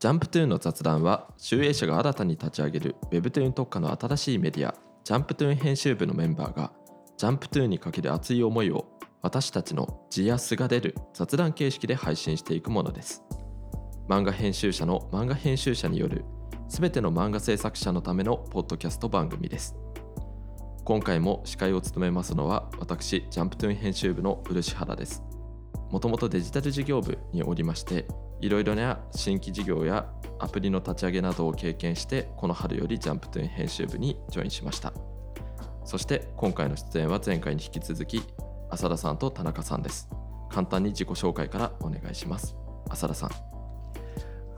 ジャンプトゥーンの雑談は集英社が新たに立ち上げる Webtoon 特化の新しいメディアジャンプトゥーン編集部のメンバーがジャンプトゥーンにかける熱い思いを私たちの字や素が出る雑談形式で配信していくものです。漫画編集者の漫画編集者による全ての漫画制作者のためのポッドキャスト番組です。今回も司会を務めますのは私ジャンプトゥーン編集部の漆原です。もともとデジタル事業部におりましていろいろな新規事業やアプリの立ち上げなどを経験してこの春よりジャンプトゥーン編集部にジョインしました。そして今回の出演は前回に引き続き浅田さんと田中さんです。簡単に自己紹介からお願いします。浅田さん。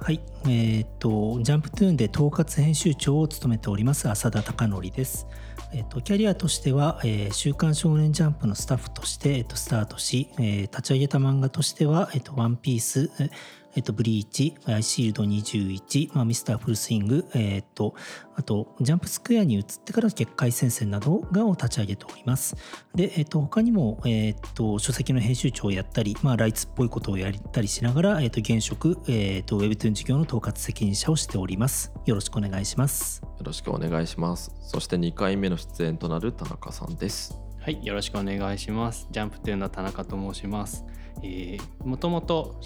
はい、えーっとジャンプトゥーンで統括編集長を務めております浅田貴則です。えっとキャリアとしては、えー週刊少年ジャンプのスタッフとして、えっとスタートし、えー立ち上げた漫画としては、えーっとワンピース、えっとブリーチ、アイシールド21、まあ、ミスターフルスイング、えーっとあとジャンプスクエアに移ってから結界戦線などがを立ち上げております。で、えっと、他にも、えっと、書籍の編集長をやったり、まあ、ライツっぽいことをやったりしながら、えっと、現職、えっと、Webtoon 事業の統括責任者をしております。よろしくお願いします。よろしくお願いしますそして2回目の出演となる田中さんですはい、よろしくお願いします。ジャンプトゥーンの田中と申します。もともと、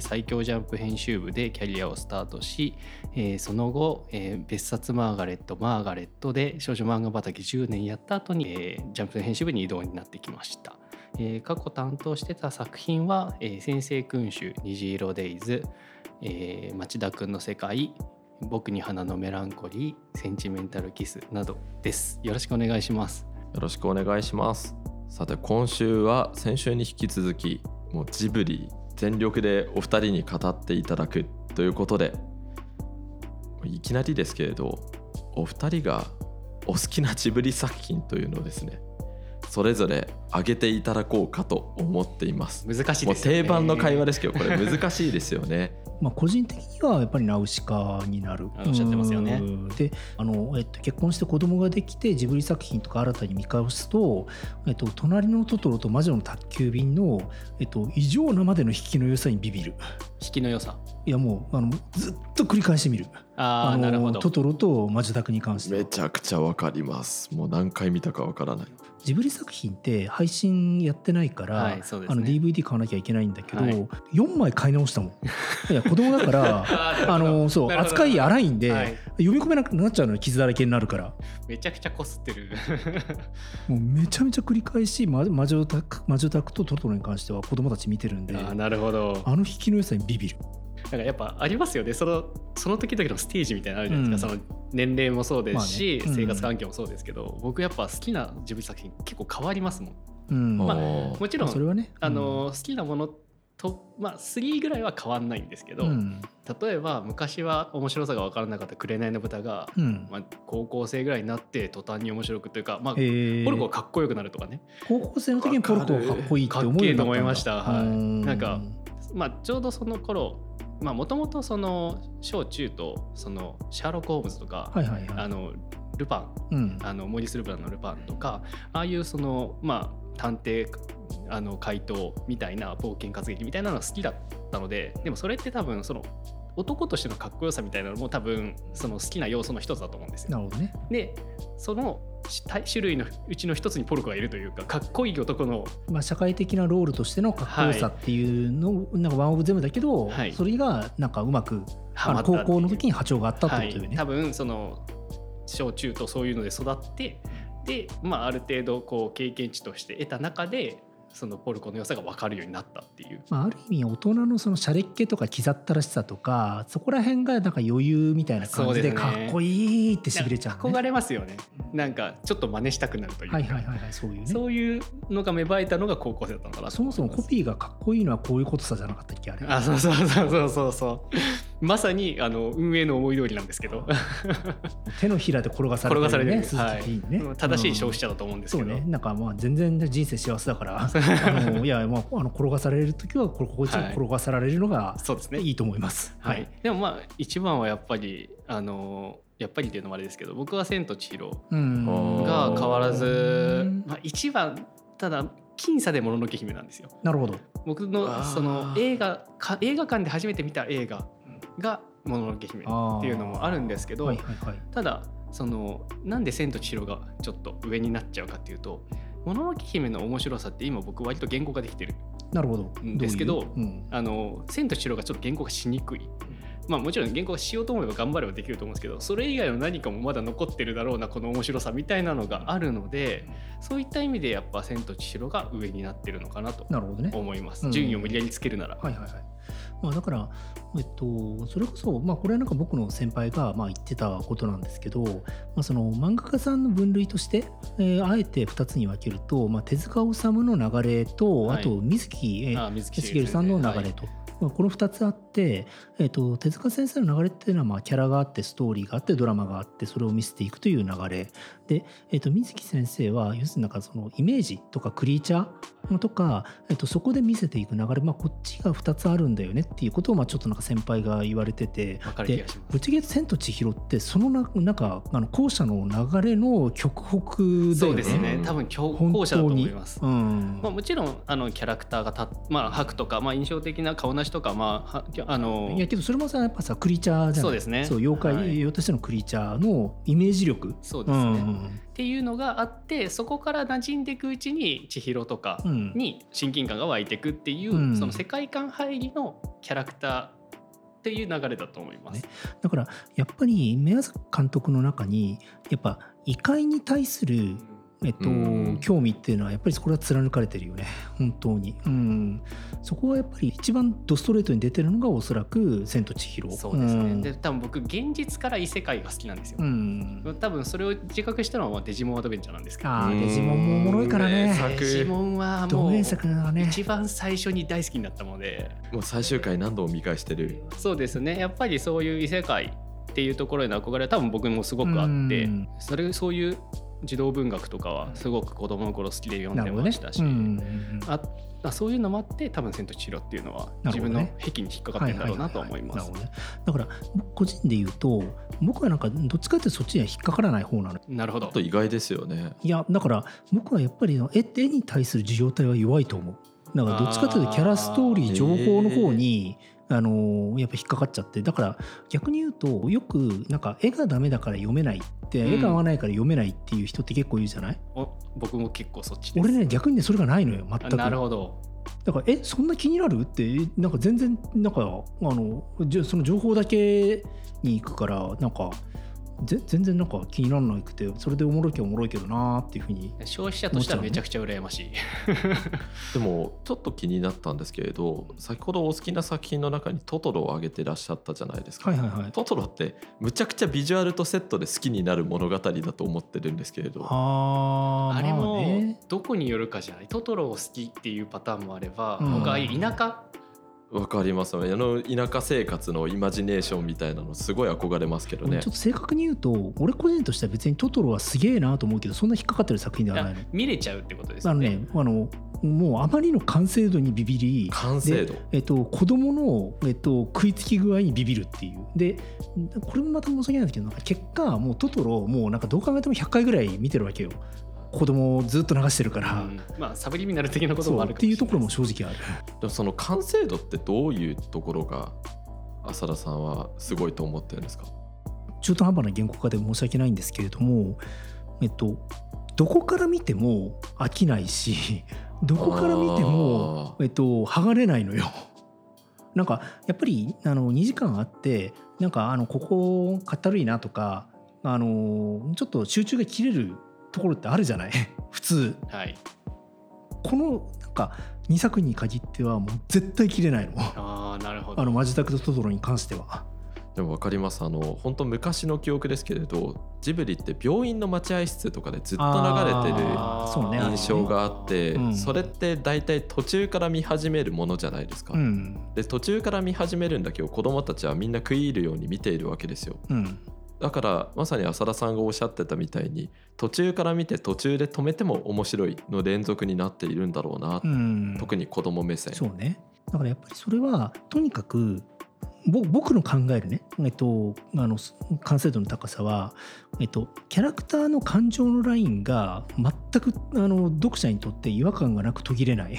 最強ジャンプ編集部でキャリアをスタートし、えーその後、えー別冊マーガレット、マーガレットで少女漫画畑10年やった後に、えージャンプ編集部に移動になってきました。え過去担当してた作品は、え先生君主、虹色デイズ、え町田くんの世界、僕に花のメランコリー、センチメンタルキスなどです。よろしくお願いします。よろしくお願いしますさて今週は先週に引き続きもうジブリ全力でお二人に語っていただくということでいきなりですけれどお二人がお好きなジブリ作品というのをですねそれぞれ挙げていただこうかと思っています難しいもうですよね。定番の会話ですけどこれ難しいですよね まあ、個人的にはやっぱりナウシカになる。あおっしゃってますよねうんであの、えっと、結婚して子供ができてジブリ作品とか新たに見返すと「えっと、隣のトトロ」と「魔女の宅急便の」えっと、異常なまでの引きの良さにビビる。引きの良さ。いやもうあのずっと繰り返してみる。ああ、のなるほど。トトロと魔女宅に関してはめちゃくちゃわかりますもう何回見たかわからないジブリ作品って配信やってないから、はいね。あの DVD 買わなきゃいけないんだけど、はい。4枚買い直したもん。いや子供だから あのそう扱い荒いんで、はい。読み込めなくなっちゃうのよ傷だらけになるから。めちゃくちゃこすってる。もうめちゃめちゃ繰り返し魔魔女宅魔女宅とトトロに関しては子供たち見てるんでああ、なるほど。あの引きの良さにビビるなんかやっぱありますよね。そのその時々のステージみたいなのあるじゃないですか。うん。その年齢もそうですし、まあね。うん。生活環境もそうですけど、僕やっぱ好きなジブリ作品結構変わりますもん。うん。まあもちろんそれはね。あの好きなものとまあ3ぐらいは変わんないんですけど、うん。例えば昔は面白さが分からなかった「紅の豚が」うん。まあ、高校生ぐらいになって途端に面白くというか、まあ、えー。ポルコがかっこよくなるとかね、高校生の時にポルコがかっこいいって思うようになったんだ。かっけえと思いました。はい。うん。なんかまあ、ちょうどその頃もともとその小中とそのシャーロック・ホームズとか、はいはいはい。あのルパンうん。あのモーリス・ルパンのルパンとかああいうそのまあ探偵あの怪盗みたいな冒険活劇みたいなのが好きだったのででもそれって多分その男としてのかっこよさみたいなのも多分その好きな要素の一つだと思うんですよ。なるほどね。でその種種類のうちの一つにポルコがいるというかかっこいい男のまあ、社会的なロールとしてのかっこよさっていうの、なんかワンオブゼムだけど、はい。それがなんかうまくあの高校の時に波長があったってことよね。はい、多分その小中とそういうので育ってで、まあ、ある程度こう経験値として得た中でそのポルコの良さが分かるようになったっていう。まあ、ある意味大人のそのシャレっ気とか刻ったらしさとかそこら辺がなんか余裕みたいな感じでかっこいいってしびれちゃう、ね、憧れますよね。なんかちょっと真似したくなるというか、はいはいはいはいそういうね。そういうのが芽生えたのが高校生だったのかなとそもそもコピーがかっこいいのはこういうことさじゃなかったっけあれ。あそうそうそうそうそうそうまさにあの運営の思い通りなんですけど。手のひらで転がされてるねね、はい、正しい消費者者だと思うんですけど、ね。なんかまあ全然人生幸せだから。あのいやまああの転がされる時はここっちに転がされるのがそうですね。いいと思います。はい、でもまあ一番はやっぱりあのやっぱりっていうのもあれですけど僕は「千と千尋が変わらずうん、まあ、一番ただ僅差でもののけ姫なんですよ。なるほど。僕のその映画か映画館で初めて見た映画が「もののけ姫」っていうのもあるんですけど、はいはいはい。ただそのなんで「千と千尋」がちょっと上になっちゃうかっていうと「もののけ姫」の面白さって今僕割と言語化できてるなるほどうんですけどういう？うん。あの「千と千尋」がちょっと言語化しにくい。まあもちろん原稿がしようと思えば頑張ればできると思うんですけどそれ以外の何かもまだ残ってるだろうなこの面白さみたいなのがあるのでそういった意味でやっぱ「千と千尋」が上になってるのかなと。思います、うん順位を無理やりつけるなら、はいはいはい。まあ、だから、えっと、それこそ、まあ、これはなんか僕の先輩がまあ言ってたことなんですけど、まあ、その漫画家さんの分類として、えーあえて2つに分けると、まあ、手塚治虫の流れと、はい。あと水木、えーあ水木しげるさんの流れと。まあこの2つあって、えっと手塚先生の流れっていうのはまあキャラがあってストーリーがあってドラマがあってそれを見せていくという流れ。で、えっと水木先生は要するになんかそのイメージとかクリーチャーとか、えっとそこで見せていく流れ、まあ、こっちが2つあるんだよねっていうことをまあちょっとなんか先輩が言われてて。でぶっちゃけ「千と千尋」ってそのななんかあの後者の流れの極北だよね。そうですね。うん多分後者だと思います。うん。まあ、もちろんあのキャラクターがた、まあ、白とか、まあ、印象的な顔なしとか、まあ、はあのいやけどそれもさやっぱさクリーチャーじゃない？そうですね。そう妖怪、はい。妖としてのクリーチャーのイメージ力？そうですね、っうんていうのがあってそこから馴染んでいくうちに千尋とかうん。に親近感が湧いていくっていう、うん。その世界観入りのキャラクターっていう流れだと思います。ね。だからやっぱり宮崎監督の中にやっぱ異界に対するえっとうん。興味っていうのはやっぱりこれは貫かれてるよね。本当に、うん、そこはやっぱり一番ドストレートに出てるのがおそらく「千と千尋」そうですね、ん。で多分僕現実から異世界が好きなんですよ。うん、多分それを自覚したのはまあデジモンアドベンチャーなんですけど。ああデジモンもおもろいからね。デジモンは同もう一番最初に大好きになったので。もう最終回何度も見返してる。そうですね。やっぱりそういう異世界っていうところへの憧れは多分僕もすごくあって。うん。それそういう児童文学とかはすごく子供の頃好きで読んでましたし、うんうんうんああそういうのもあって多分「千と千尋」っていうのは自分の癖に引っかかってるんだろうなと思います。だから僕個人で言うと僕はなんかどっちかってそっちには引っかからない方なの。なるほど。ちょっと意外ですよね。いやだから僕はやっぱり絵絵に対する受容体は弱いと思う。だからどっちかというとキャラストーリー情報の方にあのやっぱ引っかかっちゃって。だから逆に言うとよくなんか絵がダメだから読めないって、うん。絵が合わないから読めないっていう人って結構いるじゃない？お僕も結構そっち俺ね逆にねそれがないのよ。全く。あなるほど。だからえそんな気になる？ってえなんか全然なんかあのじゃその情報だけに行くからなんかぜ全然なんか気にならなくてそれでおもろいけどおもろいけどなーっていうふうに消費者としてはめちゃくちゃ羨ましい。でもちょっと気になったんですけれど先ほどお好きな作品の中にトトロを挙げてらっしゃったじゃないですか、はいはいはい。トトロってむちゃくちゃビジュアルとセットで好きになる物語だと思ってるんですけれど。あーまあれもねどこによるかじゃない。トトロを好きっていうパターンもあれば、うん。僕ああいう田舎わかりますあの田舎生活のイマジネーションみたいなのすごい憧れますけどね。ちょっと正確に言うと俺個人としては別にトトロはすげえなと思うけどそんな引っかかってる作品ではないの見れちゃうってことですよね。あのねあのもうあまりの完成度にビビり完成度？えっと、子供の、えっと、食いつき具合にビビるっていう。でこれもまた申し訳ないんですけど結果もうトトロもうなんかどう考えても100回ぐらい見てるわけよ子供をずっと流してるから、うん。まあサブリミナル的なこともあるっていうところも正直ある。でもその完成度ってどういうところが浅田さんはすごいと思ってるんですか？中途半端な言語化で申し訳ないんですけれどもえっとどこから見ても飽きないし どこから見てもえっと剥がれないのよ。なんかやっぱりあの2時間あってなんかあのここかったるいなとかあのちょっと集中が切れるところってあるじゃない？普通。はい。このなんか2作に限ってはもう絶対切れないの。ああなるほど。あのマジタクとトトロに関しては。でも分かります。あの本当昔の記憶ですけれどジブリって病院の待合室とかでずっと流れてるあー。そうね。印象があって、うん。それって大体途中から見始めるものじゃないですか、うん。で途中から見始めるんだけど子供たちはみんな食い入るように見ているわけですよ。うんだからまさに浅田さんがおっしゃってたみたいに途中から見て途中で止めても面白いの連続になっているんだろうな、うん。特に子供目線。そうね。だからやっぱりそれはとにかくぼ僕の考えるね、えっと、あの完成度の高さは、えっと、キャラクターの感情のラインが全くあの読者にとって違和感がなく途切れない。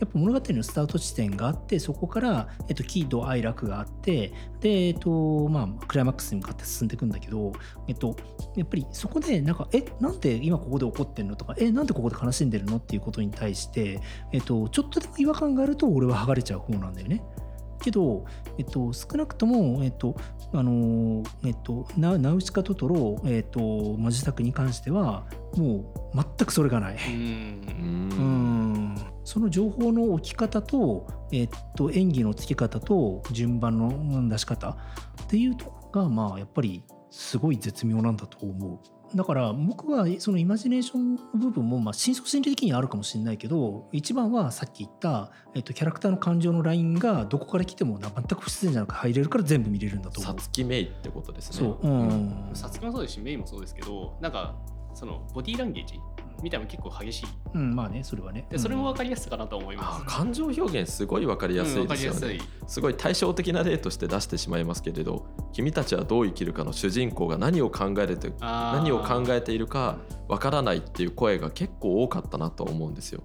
やっぱ物語のスタート地点があってそこから、えっと、喜怒哀楽があってで、えっとまあ、クライマックスに向かって進んでいくんだけど、えっと、やっぱりそこでなんか「えなんで今ここで怒ってんの?」とか「えなんでここで悲しんでるの?」っていうことに対して、えっと、ちょっとでも違和感があると俺は剥がれちゃう方なんだよね。けど、えっと、少なくとも、えっと、あの、えっと、ナナウシカトトロ、えっと、マジタクに関しては、もう全くそれがない。うんうんその情報の置き方と、えっと、演技のつけ方と順番の出し方っていうとこが、まあ、やっぱりすごい絶妙なんだと思う。だから僕はそのイマジネーションの部分もまあ深層心理的にあるかもしれないけど一番はさっき言った、えっと、キャラクターの感情のラインがどこから来ても全く不自然じゃなく入れるから全部見れるんだと思う。さつきメイってことですね。そう、うん。さつきもそうですしメイもそうですけどなんかそのボディーランゲージみたいなの結構激しい。うん、まあね、それはね。でそれもうん分かりやすさかなと思います。あ、感情表現すごい分かりやすいですよね。りやすごい対照的な例として出してしまいますけれど君たちはどう生きるかの主人公が何を考えて何を考えているかわからないっていう声が結構多かったなと思うんですよ。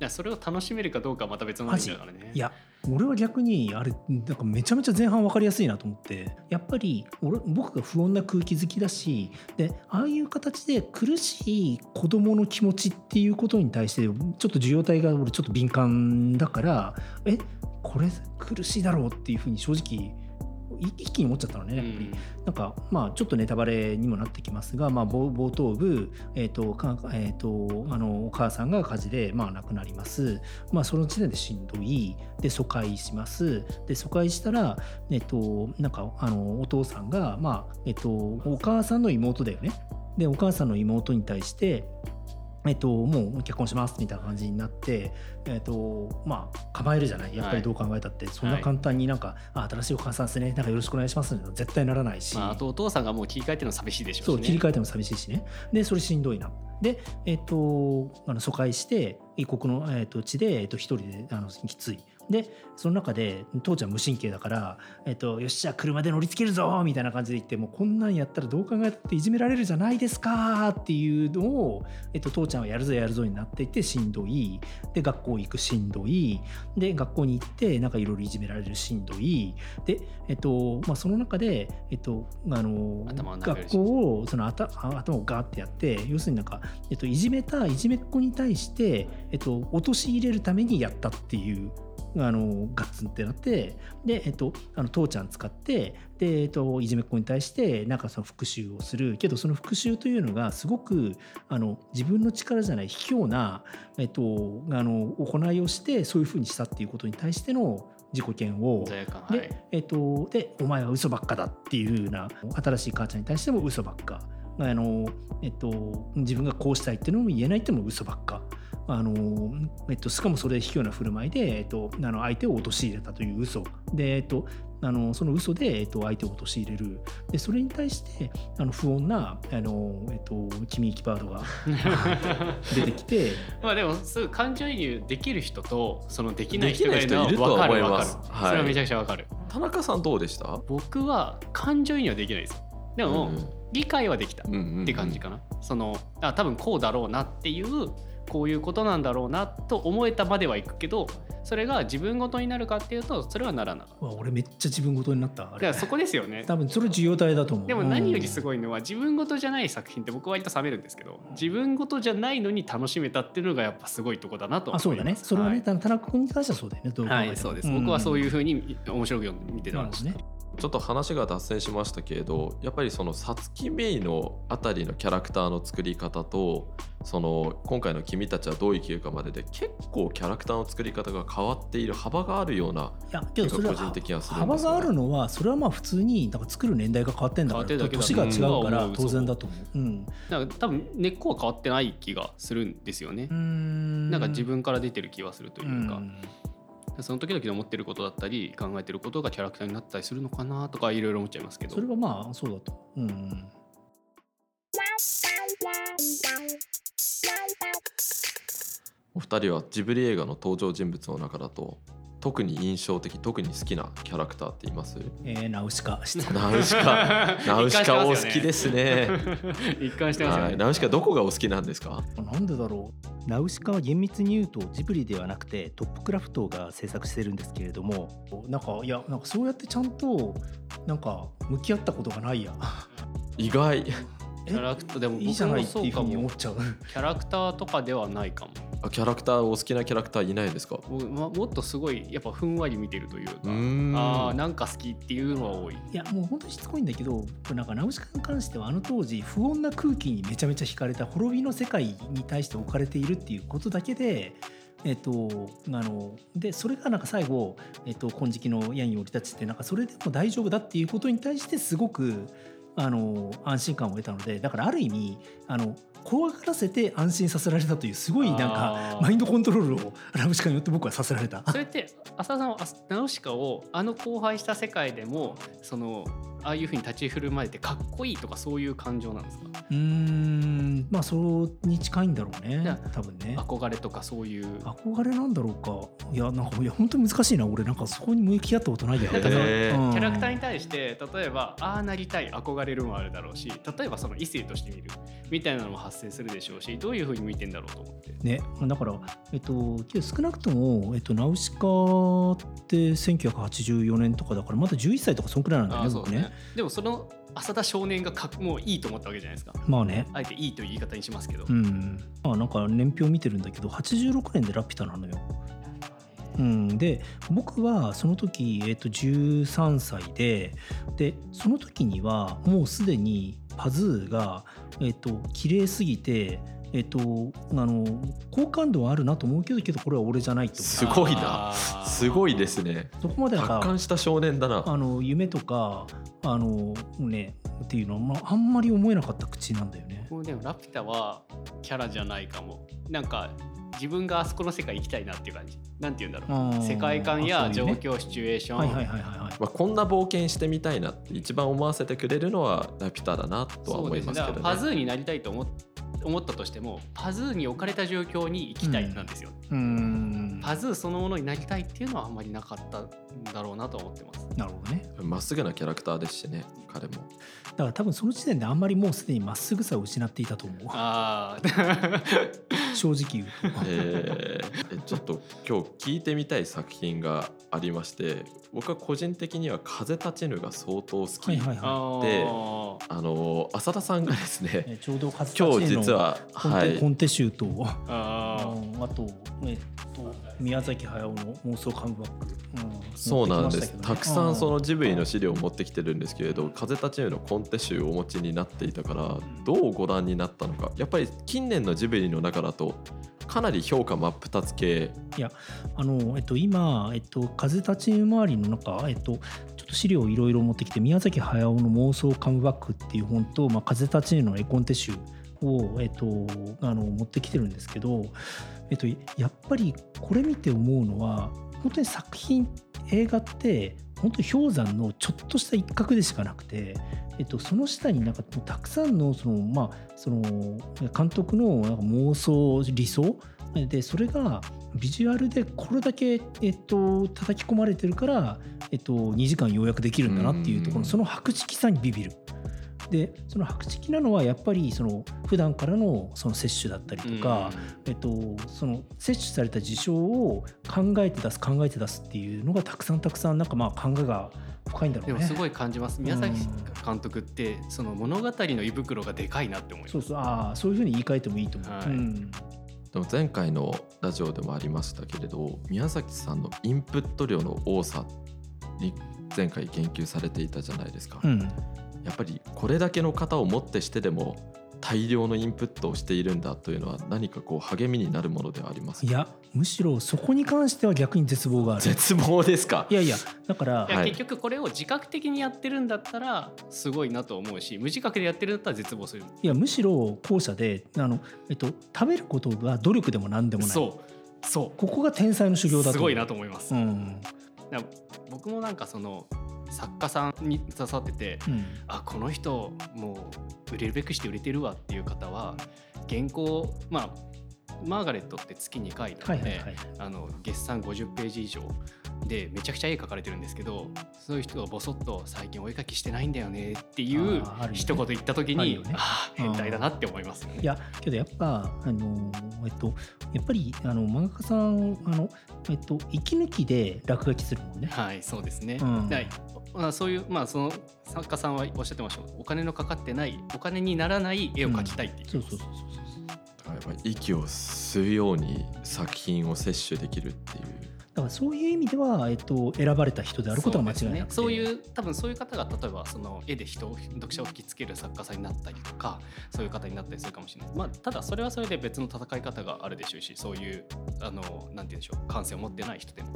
いやそれを楽しめるかどうかはまた別の話だからね。いや俺は逆にあれなんかめちゃめちゃ前半分かりやすいなと思ってやっぱり俺僕が不穏な空気好きだしでああいう形で苦しい子どもの気持ちっていうことに対してちょっと受容体が俺ちょっと敏感だからえこれ苦しいだろうっていうふうに正直一気に思っちゃったのねやっぱり。なんかまあちょっとネタバレにもなってきますが、まあ、冒冒頭部、えーとかえー、とあのお母さんが火事で、まあ、亡くなります、まあ、その時点でしんどい。で疎開します。で疎開したら、えー、となんかあのお父さんが、まあえー、とお母さんの妹だよね。でお母さんの妹に対してえっと、もう結婚しますみたいな感じになって、えっと、まあ構えるじゃない？やっぱりどう考えたって、そんな簡単になんか、あ新しいお母さんですね。なんかよろしくお願いします。って絶対ならないし、まあ、あとお父さんがもう切り替えてるの寂しいでしょそうしね切り替えても寂しいしね。でそれしんどいな。でえっ、とあの疎開して異国の、えっと地で、えっと一人であのきついでその中で父ちゃん無神経だから、えっとよしじゃあ車で乗りつけるぞみたいな感じで言ってもうこんなんやったらどう考えたっていじめられるじゃないですかっていうのを、えっと父ちゃんはやるぞやるぞになっていってしんどい。で学校行くしんどい。で学校に行ってなんかいろいろいじめられるしんどい。で、えっとまあ、その中で、えっと、あの学校をその頭頭をガーってやって要するになんか、えっと、いじめたいじめっ子に対して、えっと、陥れるためにやったっていう。あのガッツンってなってで、えっと、あの父ちゃん使ってで、えっと、いじめっ子に対してなんかその復讐をする。けどその復讐というのがすごくあの自分の力じゃない卑怯な、えっと、あの行いをしてそういうふうにしたっていうことに対しての自己嫌悪。罪悪感はで,、い。えっとでお前は嘘ばっかだっていうふうな新しい母ちゃんに対しても嘘ばっか。あの、えっと、自分がこうしたいっていうのも言えないっても嘘ばっか。あのえっと、しかもそれで卑怯な振る舞いで、えっと、あの相手を陥れたという嘘。で、えっと、あのその嘘で、えっと、相手を陥れる。でそれに対してあの不穏なあの、えっと、君行きバードが 出てきて。まあでもすぐ感情移入できる人とそのできない人がいるのは分かる分かる、ます。はい。それはめちゃくちゃ分かる。田中さんどうでした？僕は感情移入はできないです。よでも、うん理解はできたうんうんうんって感じかな、そのあ多分こうだろうなっていうこういうことなんだろうなと思えたまではいくけどそれが自分ごとになるかっていうとそれはならなかっうわ俺めっちゃ自分ごとになった。あれ。ただからそこですよね。多分それ受容体だと思う。でも何よりすい、ごいのは自分ごとじゃない作品って僕は割と冷めるんですけど自分ごとじゃないのに楽しめたっていうのがやっぱすごいとこだなとあそうだね。それはね、はい。田中君に関してはそうだよね。どう考えても。はい、そうです、僕はそういううふうに面白く読んで見てた、んなるほどねちょっと話が脱線しましたけれどやっぱりそのさつきメイのあたりのキャラクターの作り方とその今回の「君たちはどう生きるか」までで結構キャラクターの作り方が変わっている幅があるようないやけどそれは個人的にはするんですよね幅があるのはそれはまあ普通になんか作る年代が変わってんだから年が違うからうん当然だと思う。うんだから多分根っこは変わってない気がするんですよね、うんなんか自分から出てる気はするというか、んその時々の思ってることだったり考えてることがキャラクターになったりするのかなとかいろいろ思っちゃいますけどそれはまあそうだと。うんお二人はジブリ映画の登場人物の中だと特に印象的特に好きなキャラクターっています？えー、ナウシカ。してナウシカ。ナウシカお好きですね。一貫してますよね。はい。ナウシカどこがお好きなんですか？なんでだろう。ナウシカは厳密に言うとジブリではなくてトップクラフトが制作してるんですけれどもなんかいやなんかそうやってちゃんとなんか向き合ったことがないや。意外。キャラクターでもいいじゃ僕もないっていうふそうかも。うに思っちゃう。キャラクターとかではないかもあキャラクターお好きなキャラクターいないですか？もうまもっとすごいやっぱふんわり見てるというかああなんか好きっていうのは多い。いやもう本当にしつこいんだけどなんかナウシカに関してはあの当時不穏な空気にめちゃめちゃ惹かれた滅びの世界に対して置かれているっていうことだけでえっと、あのでそれがなんか最後、えっと、金色の矢に降り立ちってなんかそれでも大丈夫だっていうことに対してすごくあの安心感を得たのでだからある意味あの怖がらせて安心させられたというすごいなんかマインドコントロールをナウシカによって僕はさせられた。それって浅田さんはあナウシカをあの荒廃した世界でもそのああいうふうに立ち振る舞えてかっこいいとかそういう感情なんですか？うーん。まあそれに近いんだろうね多分ね。憧れとかそういう。憧れなんだろうか。いやなんかいや本当に難しいな俺。なんかそこに向き合ったことないやなんかそのへー。うん。キャラクターに対して例えばああなりたい憧れるもあるだろうし例えばその異性として見るみたいなのも発生するでしょうしどういうふうに見てんだろうと思ってね。だからえっと少なくとも、えっと、ナウシカって1984年とかだからまだ11歳とかそんくらいなんだよあーそうですねでもその浅田少年がかっもういいと思ったわけじゃないですか。まあね。あえていいという言い方にしますけど、うん。まあなんか年表見てるんだけど86年でラピュタなのよ。うん、で僕はその時、えっと13歳ででその時にはもうすでにパズーが、えっと綺麗すぎて、えっとあの好感度はあるなと思うけどけどこれは俺じゃないとすごいな。すごいですね。そこまでなんか達観した少年だな。あの夢とかあのねっていうのは、まあ、あんまり思えなかった口なんだよね。もうでもラピュタはキャラじゃないかも。なんか自分があそこの世界行きたいなっていう感じ。なんて言うんだろう。世界観や状あそういうね。況、シチュエーション、はいはいはいはいはい。まあ、こんな冒険してみたいなって一番思わせてくれるのはラピュタだなとは思いますけどね。そうですね。だからパズーになりたいと思っ思ったとしてもパズーに置かれた状況に行きたいなんですよ、うーん。パズーそのものになりたいっていうのはあんまりなかったんだろうなと思ってますなるほどね。まっすぐなキャラクターですしね彼もだから多分その時点であんまりもうすでにまっすぐさを失っていたと思う。ああ 正直言うと。えーえちょっと今日聞いてみたい作品がありまして僕は個人的には「風立ちぬ」が相当好き、はいはいはでああの浅田さんがですい。ねえちょうど初今日実はコンテ,、はいコンテ集とあうんあとえっと宮崎駿の妄想カムバック。うんそうなんです、たねたくさんそのジブリの資料を持ってきてるんですけれど「風立ちぬ」のコンテ集をお持ちになっていたからどうご覧になったのか。やっぱり近年のジブリの中だとかなり評価真っ二つ系。あの、えっと、今、えっと、風立ちぬ周りの中、えっと、ちょっと資料をいろいろ持ってきて、宮崎駿の妄想カムバックっていう本と、まあ、風立ちぬの絵コンテ集を、えっと、あの持ってきてるんですけど、えっと、やっぱりこれ見て思うのは、本当に作品、映画って、本当に氷山のちょっとした一角でしかなくて、えっと、その下になんかたくさんのその、まあ、その監督のなんか妄想理想でそれがビジュアルでこれだけ、えっと、叩き込まれてるから、えっと、2時間要約できるんだなっていうところその白色さにビビる。でその白色なのはやっぱりその普段からのその摂取だったりとか、えっと、その摂取された事象を考えて出す考えて出すっていうのがたくさんたくさんなんかまあ考えが深いんだろうね。でもすごい感じます。宮崎監督ってその物語の胃袋がでかいなって思います。そうそう。ああそういうふうに言い換えてもいいと思う。はい。うん。でも前回のラジオでもありましたけれど宮崎さんのインプット量の多さに前回言及されていたじゃないですか、うんやっぱりこれだけの方をもってしてでも大量のインプットをしているんだというのは何かこう励みになるものではありますいやむしろそこに関しては逆に絶望がある。絶望ですか？いやいやだから結局これを自覚的にやってるんだったらすごいなと思うし無自覚でやってるんだったら絶望する。いやむしろ後者であの、えっと、食べることが努力でも何でもない。そう。そここが天才の修行だとう。すごいなと思います、うん。僕もなんかその作家さんに刺さっててうん。あこの人もう売れるべくして売れてるわっていう方は原稿まあマーガレットって月2回なので、はいはいはい。あの月産50ページ以上でめちゃくちゃ絵描かれてるんですけどそういう人がボソッと「最近お絵描きしてないんだよね」っていう一言言った時に、あね。ああ変態だなって思いますよね。いやけどやっぱあのえっとやっぱりあの漫画家さんあのえっと息抜きで落書きするもんね。はいそうですね、うん。だまあ、そういうまあその作家さんはおっしゃってました。お金のかかってないお金にならない絵を描きたいっていう、そうそうそうそうそう。息を吸うように作品を摂取できるっていう。だからそういう意味ではえっと選ばれた人であることは間違いなくて。そうね。そういう多分そういう方が例えばその絵で人を読者を引きつける作家さんになったりとかそういう方になったりするかもしれない、まあ、ただそれはそれで別の戦い方があるでしょうしそういうあのなんて言うんでしょう感性を持ってない人でも。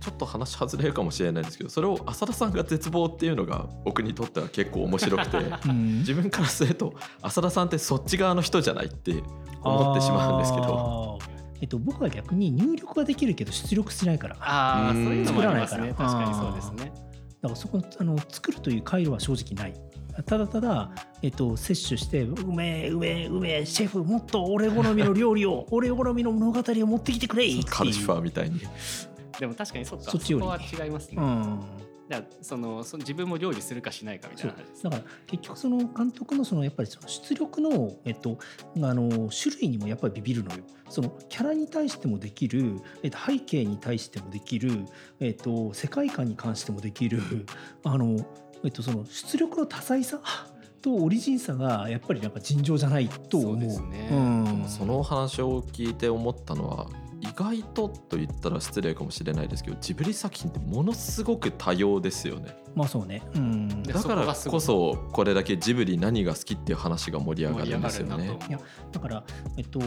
ちょっと話外れるかもしれないですけどそれを浅田さんが絶望っていうのが僕にとっては結構面白くて うん。自分からすると浅田さんってそっち側の人じゃないって思ってしまうんですけどえっと、僕は逆に入力はできるけど出力しないから。だかああそううんいうのもありますね。作らないから。確かにそうですね。らそこあの作るという回路は正直ない。ただただ、えっと、摂取してうめえうめえうめえシェフもっと俺好みの料理を 俺好みの物語を持ってきてくれカルシファーみたいに。でも確かにそうか。そっちより。こは違いますね、うんだからそのその自分も料理するかしないかみたいな話ですだから結局その監督のそのやっぱりその出力の,、えっと、あの種類にもやっぱりビビるのよ。そのキャラに対してもできる、えっと、背景に対してもできる、えっと、世界観に関してもできる あの、えっと、その出力の多彩さとオリジンさがやっぱりなんか尋常じゃないと思う。そうですねうんそのお話を聞いて思ったのは意外とと言ったら失礼かもしれないですけどジブリ作品ってものすごく多様ですよね。まあそうね。うん。でだからそこそこれだけジブリ何が好きっていう話が盛り上がるんですよね。いやだから、えっと、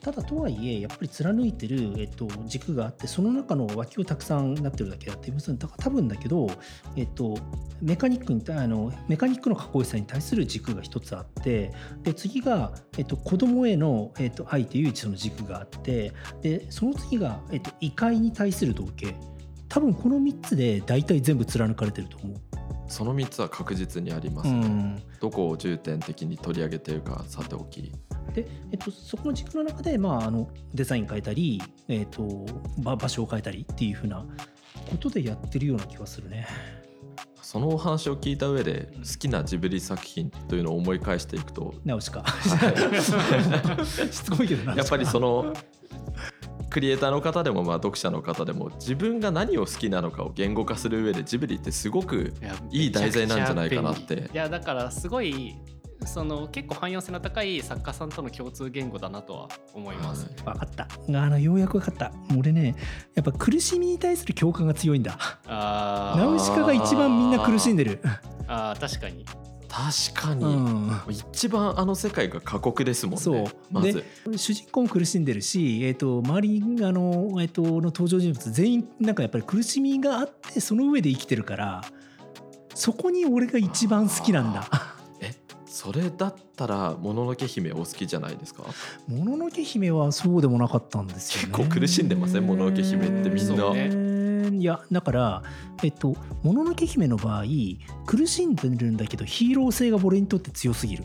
ただとはいえやっぱり貫いてる、えっと、軸があってその中の脇をたくさんなってるだけだってだから多分だけど、えっと、メカニックに対あのメカニックのかっこよさに対する軸が一つあってで次が、えっと、子供への、えっと、愛というその軸があってでその次が、えっと、異界に対する同型多分この3つで大体全部貫かれてると思う。その3つは確実にありますね、うんどこを重点的に取り上げてるかさておきで、えっと、そこの軸の中で、まあ、あのデザイン変えたり、えっと、場場所を変えたりっていうふうなことでやってるような気がするね。そのお話を聞いた上で好きなジブリ作品というのを思い返していくと直しか。しつこいけどな。やっぱりそのクリエイターの方でもまあ読者の方でも自分が何を好きなのかを言語化する上でジブリってすごくいやいい題材なんじゃないかなっていやだからすごいその結構汎用性の高い作家さんとの共通言語だなとは思います、はい分かった。あのようやく分かった。俺ね、やっぱ苦しみに対する共感が強いんだ。あナウシカが一番みんな苦しんでる。ーあー確かに確かに、うん。一番あの世界が過酷ですもんね。そう。まず。で主人公も苦しんでるし、えー、と周りあの、えー、との登場人物全員なんかやっぱり苦しみがあってその上で生きてるからそこに俺が一番好きなんだ。えそれだったら「もののけ姫」お好きじゃないですか？もののけ姫はそうでもなかったんですよね。結構苦しんでません？もののけ姫ってみんな。ねいやだからえっともののけ姫の場合苦しんでるんだけどヒーロー性が俺にとって強すぎる。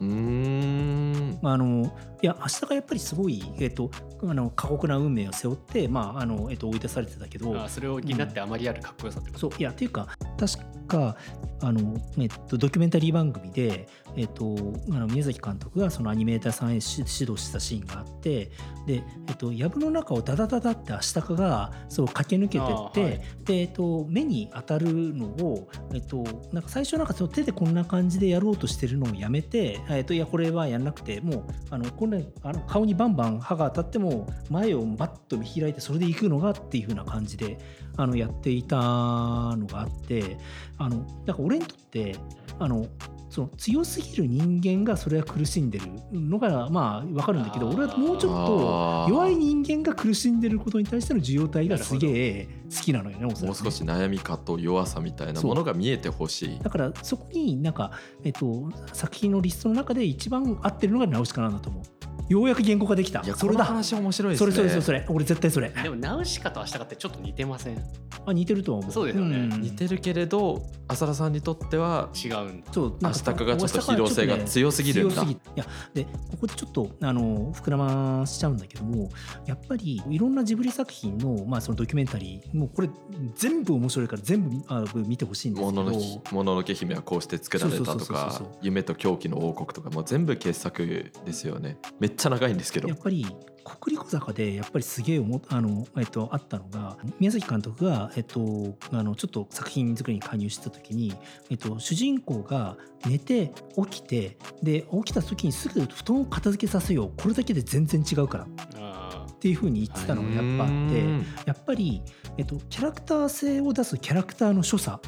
うーん。あのいや明日がやっぱりすごい、えっと、あの過酷な運命を背負って、まああのえっと、追い出されてたけど。それを担ってあまりあるかっこよさってこと、そういやっていうか確かあの、えっと、ドキュメンタリー番組で、えっと、あの宮崎監督がそのアニメーターさんへし指導したシーンがあってで、えっと、藪の中をダダダダってアシタカがそう駆け抜けてって、はい。で、えっと、目に当たるのを、えっと、なんか最初なんかその手でこんな感じでやろうとしてるのをやめて、えっと、いやこれはやんなくてもうあのこれあの顔にバンバン歯が当たっても前をバッと見開いてそれで行くのがっていう風な感じであのやっていたのがあってあのだから俺にとってあのその強すぎる人間がそれは苦しんでるのがまあ分かるんだけど俺はもうちょっと弱い人間が苦しんでることに対しての受容体がすげえ好きなのよねもう少し悩み葛藤弱さみたいなものが見えてほしい。だからそこになんか、えっと、作品のリストの中で一番合ってるのがナウシカなんだと思う。ようやく言語化できた。それだ。話面白いですね。それそれそれそれ。俺絶対それ。でもナウシカとアシタカってちょっと似てません？あ似てるとは思う。そうですよね。ん。似てるけれど浅田さんにとっては違うんだ。そうアシタカがちょっとヒーロー性が強すぎるんだ。強すぎいやでここでちょっとあの膨らましちゃうんだけどもやっぱりいろんなジブリ作品の,、まあそのドキュメンタリーもうこれ全部面白いから全部あ見てほしいんですけど。もののけもののけ姫はこうして作られたとか夢と狂気の王国とかもう全部傑作ですよね。めっちゃ長いんですけど。やっぱり国立小坂でやっぱりすげえ思っあの、えっと、あったのが宮崎監督が、えっと、あのちょっと作品作りに加入した時に、えっと、主人公が寝て起きてで起きた時にすぐ布団を片付けさせよう。これだけで全然違うから。っあていうふうに言ってたのがやっぱあって。うんやっぱり、えっと、キャラクター性を出すキャラクターの所作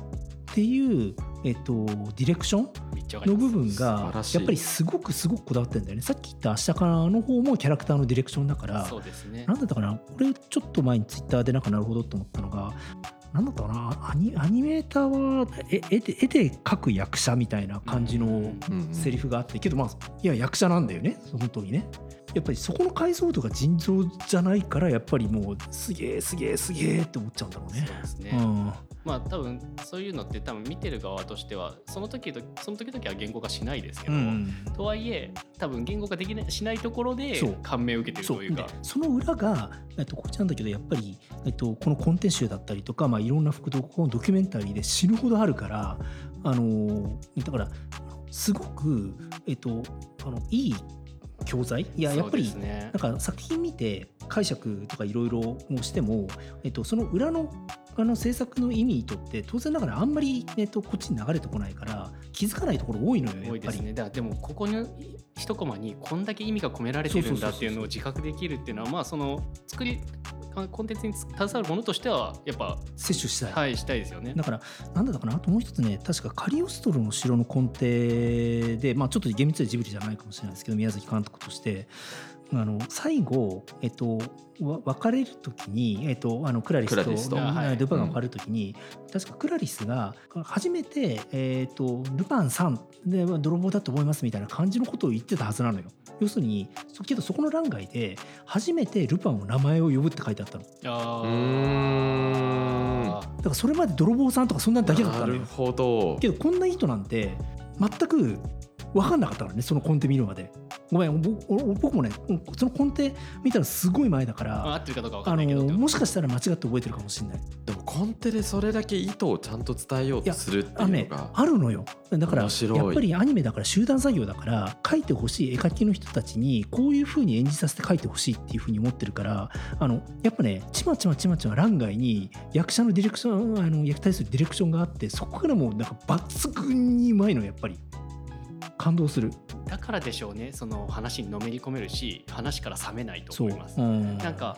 っていう、えっと、ディレクションの部分がやっぱりすごくすごくこだわってるんだよね。さっき言った「明日から」の方もキャラクターのディレクションだからそうですね。なんだったかな？俺ちょっと前にツイッターでなんかなるほどと思ったのがなんだったかな？アニアニメーターは絵絵で絵で描く役者みたいな感じのセリフがあってけどまあいや役者なんだよね。本当にねやっぱりそこの解像度が尋常じゃないからやっぱりもうすげえすげえすげえって思っちゃうんだろうね。そうですね、うん。まあ多分そういうのって多分見てる側としてはその時とその時々は言語化しないですけど、うんとはいえ多分言語化できないしないところで感銘を受けてるそうでというか。その裏が、えっと、こっちなんだけどやっぱり、えっと、このコンテ集だったりとか、まあ、いろんな副読本ドキュメンタリーで死ぬほどあるからあのだからすごく、えっと、あのいい教材？いややっぱりなんか作品見て解釈とかいろいろしても、えっと、その裏のあの制作の意味にとって当然ながらあんまり、えっと、こっちに流れてこないから気づかないところ多いのよやっぱり。多いですね。だでもここに一コマにこんだけ意味が込められてるんだっていうのを自覚できるっていうのはまあその作りコンテンツに携わるものとしてはやっぱ摂取したい、はいしたいですよね。だからなんだったかな？あともう一つね確かカリオストロの城の根底でまあちょっと厳密にはジブリじゃないかもしれないですけど宮崎監督としてあの最後、えっと、わ別れる時に、えっと、あのクラリスとリスとあはいルパンが別れる時に、確かクラリスが初めて、えっと、ルパンさんで泥棒だと思いますみたいな感じのことを言ってたはずなのよ。要するにそけどそこの欄外で初めてルパンの名前を呼ぶって書いてあったの。あだからそれまで泥棒さんとかそんなんだけだったのよなる。ほどけどこんな意図なんて全く分かんなかったからねそのコンテ見るまで。ごめん僕もねそのコンテ見たらすごい前だかまあ合らってるかどうかわかあんないけどのもしかしたら間違って覚えてるかもしれない。でもコンテでそれだけ意図をちゃんと伝えようとするってあのねいうのがあるのよ。だからやっぱりアニメだから集団作業だから描いてほしい絵描きの人たちにこういう風に演じさせて描いてほしいっていう風に思ってるからあのやっぱねちまちまちまちま欄外に役者のディレクションあの役対するディレクションがあってそこからもうなんか抜群にうまいのやっぱり感動する。だからでしょうね。その話にのめり込めるし話から冷めないと思います。う。ん。なんか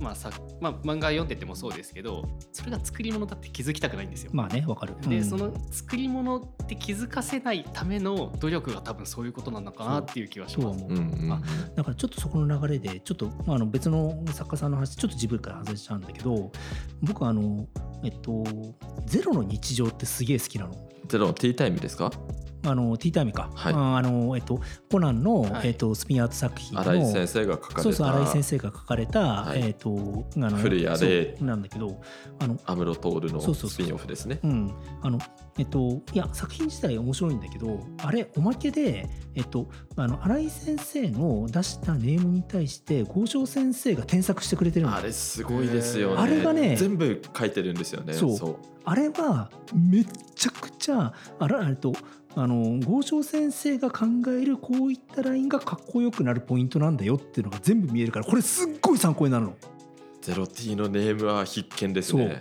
まあさまあ、漫画読んでてもそうですけどそれが作り物だって気づきたくないんですよ。まあねわかる。で、うん。その作り物って気づかせないための努力が多分そういうことなのかなっていう気はします。そうあだからちょっとそこの流れでちょっと、まあ、あの別の作家さんの話ちょっと自分から外れちゃうんだけど僕あのえっと「ゼロの日常」ってすげえ好きなの。ゼロのティータイムですか？あのティータイムか、はい。ああのえっと、コナンの、はい。えっと、スピンアート作品の新井先生が書かれたそうそう新井先生が書かれた、はい。えっとあの古谷霊そうなんだけどあの安室徹のそうそうそう。スピンオフですね。うん、あのえっといや作品自体面白いんだけどあれおまけでえっとあの新井先生の出したネームに対して郷長先生が添削してくれてるのあれすごいですよね。あれがね全部書いてるんですよね。そう。あれはめっちゃくちゃあらえっとあの郷長先生が考えるこういったラインがかっこよくなるポイントなんだよっていうのが全部見えるからこれすっごい参考になるの。ゼロ T のネームは必見ですね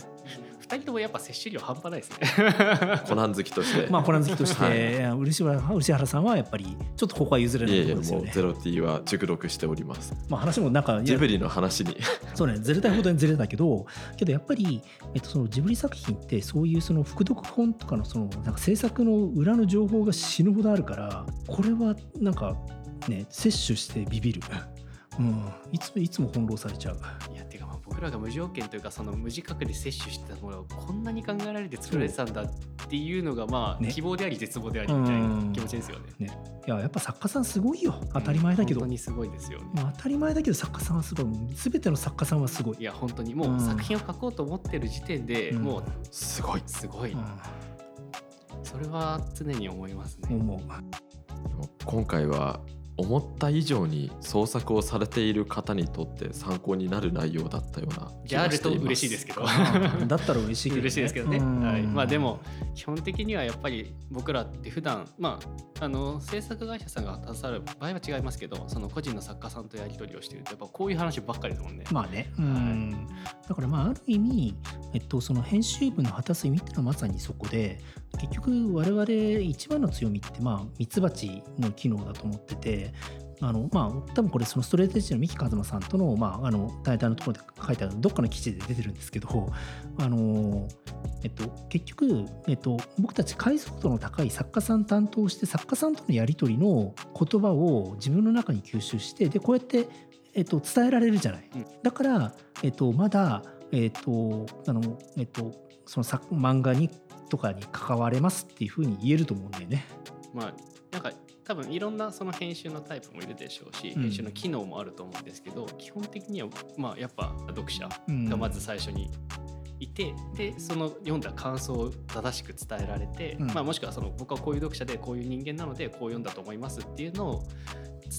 二人ともやっぱ摂取量半端ないですね。コナン好きとしてまあコナン好きとして、はい漆原漆原さんはやっぱりちょっとここは譲れないいやいやところですよね。もうゼロ T は熟読しておりますまあ話もなんかいやジブリの話にそうね、ずれたいほどにずれたけど、けどやっぱり、えっと、そのジブリ作品ってそういうその副読本とかのそのなんか制作の裏の情報が死ぬほどあるから、これはなんかね、摂取してビビる。うん、いつもいつも翻弄されちゃう。いやてかまあ僕らが無条件というかその無自覚で摂取してたものをこんなに考えられて作られてたんだっていうのがまあ、ね。希望であり絶望でありみたいな気持ちですよね。いややっぱ作家さんすごいよ。当たり前だけど、本当にすごいですよね。まあ当たり前だけど作家さんはすごい全ての作家さんはすごい。いや本当にもう作品を書こうと思ってる時点で、うん。もうすごい。すごい、うそれは常に思いますね。今回は思った以上に創作をされている方にとって参考になる内容だったような気がしています。嬉しいですけど。うんだったら嬉しいけど、ね、嬉しいですけどね、うん。はい。まあ、でも基本的にはやっぱり僕らって普段まああの制作会社さんが携わる場合は違いますけどその個人の作家さんとやり取りをしているとやっぱこういう話ばっかりですもんね。まあね、うん。だからまあある意味、えっと、その編集部の果たす意味っていうのはまさにそこで結局我々一番の強みってまあミツバチの機能だと思っててあのまあ多分これそのストレートエッジの三木一馬さんとのまああのタイトルのところで書いてあるどっかの記事で出てるんですけどあのえっと結局、えっと、僕たち解像度の高い作家さん担当して作家さんとのやり取りの言葉を自分の中に吸収してでこうやってえっと、伝えられるじゃない、うん。だから、えっと、まだ、えっとあのえっと、その作漫画にとかに関われますっていうふうに言えると思うんだよね。まあなんか多分いろんなその編集のタイプもいるでしょうし、うん。編集の機能もあると思うんですけど基本的にはまあやっぱ読者うん。がまず最初にいて、でその読んだ感想を正しく伝えられて、うん。まあ、もしくはその僕はこういう読者でこういう人間なのでこう読んだと思いますっていうのを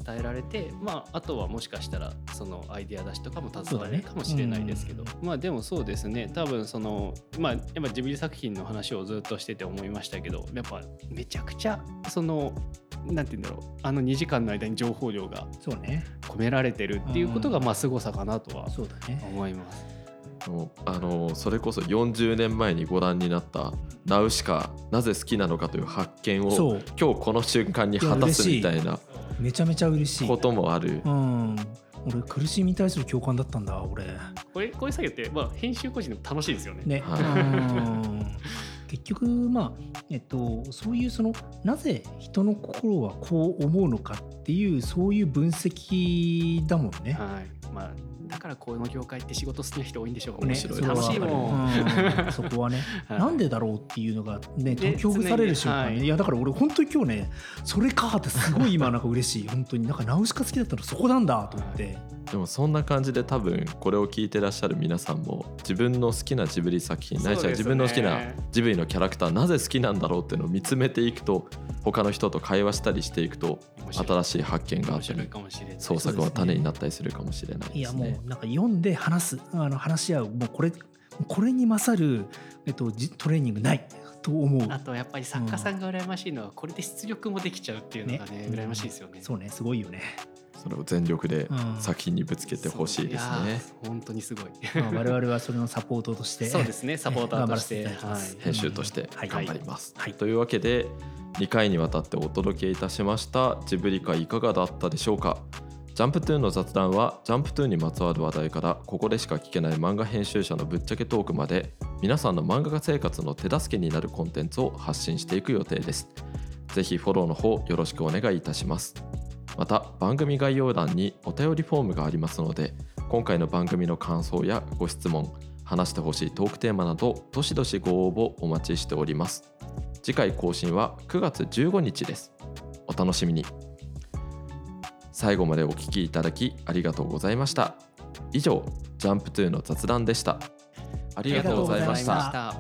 伝えられて、まあ、あとはもしかしたらそのアイデア出しとかも携われるかもしれないですけど、そうだまあでもそうですね。多分そのまあやっぱジブリ作品の話をずっとしてて思いましたけどやっぱめちゃくちゃそのなんて言うんだろう。あの2時間の間に情報量がそうね。込められてるっていうことがまあ凄さかなとはそうだね。思います。あのそれこそ40年前にご覧になった「ナウシカなぜ好きなのか」という発見を今日この瞬間に果たすみたいなめちゃめちゃ嬉しい。こともあるうん、俺苦しみに対する共感だったんだ俺。これこういう作業って、まあ、編集個人でも楽しいですよね。ね、はいうん結局まあえっとそういうそのなぜ人の心はこう思うのかっていうそういう分析だもんね。はいまあ、だからこの業界って仕事好きな人多いんでしょう面白い。ね楽しいもん。うん。そこはね、はい。なんでだろうっていうのがねで解きほぐされる瞬間ね、い。い、やだから俺本当に今日ねそれかってすごい今なんか嬉しい。本当に。なんかナウシカ好きだったらそこなんだと思って、でもそんな感じで多分これを聞いてらっしゃる皆さんも自分の好きなジブリ作品ないしはそうですね自分の好きなジブリのキャラクターなぜ好きなんだろうっていうのを見つめていくと他の人と会話したりしていくと新しい発見があ面ったり。創作は種になったりするかもしれないいやもですね。うなんか読んで話すあの話し合うもうこれこれに勝る、えっと、じトレーニングないと思う。あとやっぱり作家さんが羨ましいのはこれで出力もできちゃうっていうのがね羨ましいですよね。そうねすごいよね。それを全力でうん作品にぶつけてほしいですね。そうやー本当にすごい。まあ、我々はそれのサポートとしてそうですねサポーターとして。頑張らせていただきますはい編集としてはい頑張ります。はいというわけで2回にわたってお届けいたしましたジブリ会いかがだったでしょうかジャンプトゥーンの雑談はジャンプトゥーンにまつわる話題からここでしか聞けない漫画編集者のぶっちゃけトークまで皆さんの漫画家生活の手助けになるコンテンツを発信していく予定です。ぜひフォローの方よろしくお願いいたします。また番組概要欄にお便りフォームがありますので今回の番組の感想やご質問話してほしいトークテーマなどどしどしご応募お待ちしております。次回更新は9月15日です。お楽しみに。最後までお聞きいただきありがとうございました。以上ジャンプ2の雑談でした。ありがとうございました。